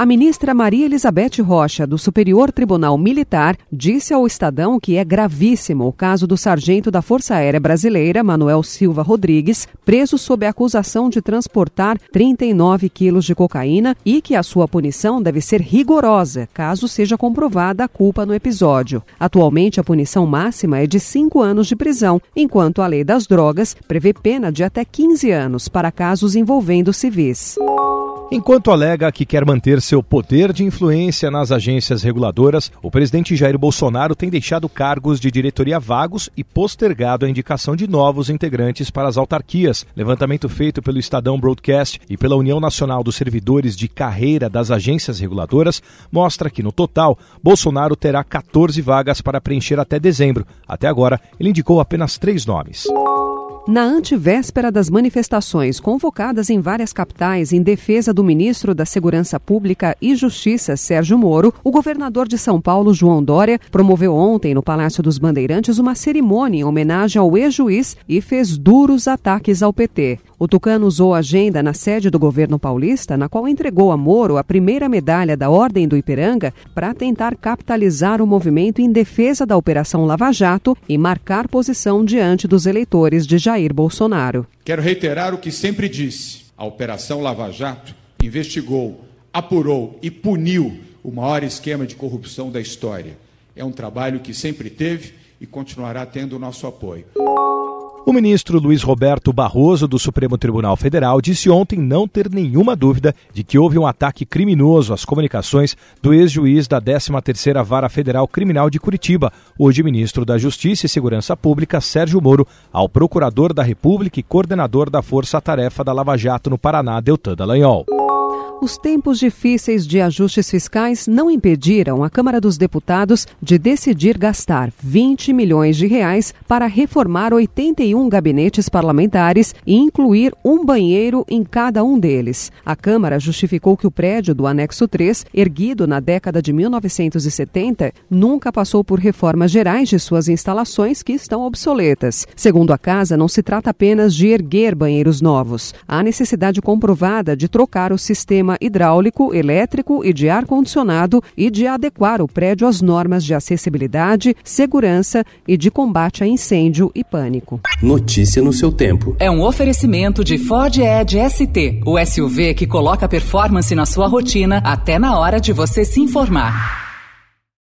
A ministra Maria Elizabeth Rocha, do Superior Tribunal Militar, disse ao Estadão que é gravíssimo o caso do sargento da Força Aérea Brasileira, Manuel Silva Rodrigues, preso sob a acusação de transportar 39 quilos de cocaína e que a sua punição deve ser rigorosa, caso seja comprovada a culpa no episódio. Atualmente, a punição máxima é de cinco anos de prisão, enquanto a lei das drogas prevê pena de até 15 anos para casos envolvendo civis. Enquanto alega que quer manter seu poder de influência nas agências reguladoras, o presidente Jair Bolsonaro tem deixado cargos de diretoria vagos e postergado a indicação de novos integrantes para as autarquias. Levantamento feito pelo Estadão Broadcast e pela União Nacional dos Servidores de Carreira das Agências Reguladoras mostra que, no total, Bolsonaro terá 14 vagas para preencher até dezembro. Até agora, ele indicou apenas três nomes. Na antevéspera das manifestações convocadas em várias capitais em defesa do ministro da Segurança Pública e Justiça, Sérgio Moro, o governador de São Paulo, João Dória, promoveu ontem no Palácio dos Bandeirantes uma cerimônia em homenagem ao ex-juiz e fez duros ataques ao PT. O Tucano usou a agenda na sede do governo paulista, na qual entregou a Moro a primeira medalha da Ordem do Ipiranga para tentar capitalizar o movimento em defesa da Operação Lava Jato e marcar posição diante dos eleitores de Jair Bolsonaro. Quero reiterar o que sempre disse: a Operação Lava Jato investigou, apurou e puniu o maior esquema de corrupção da história. É um trabalho que sempre teve e continuará tendo o nosso apoio. O ministro Luiz Roberto Barroso, do Supremo Tribunal Federal, disse ontem não ter nenhuma dúvida de que houve um ataque criminoso às comunicações do ex-juiz da 13ª Vara Federal Criminal de Curitiba, hoje ministro da Justiça e Segurança Pública, Sérgio Moro, ao procurador da República e coordenador da Força Tarefa da Lava Jato no Paraná, Deltan Dallagnol. Os tempos difíceis de ajustes fiscais não impediram a Câmara dos Deputados de decidir gastar 20 milhões de reais para reformar 81 gabinetes parlamentares e incluir um banheiro em cada um deles. A Câmara justificou que o prédio do anexo 3, erguido na década de 1970, nunca passou por reformas gerais de suas instalações que estão obsoletas. Segundo a casa, não se trata apenas de erguer banheiros novos. Há necessidade comprovada de trocar o sistema sistema hidráulico, elétrico e de ar-condicionado e de adequar o prédio às normas de acessibilidade, segurança e de combate a incêndio e pânico. Notícia no seu tempo. É um oferecimento de Ford Edge ST, o SUV que coloca performance na sua rotina até na hora de você se informar.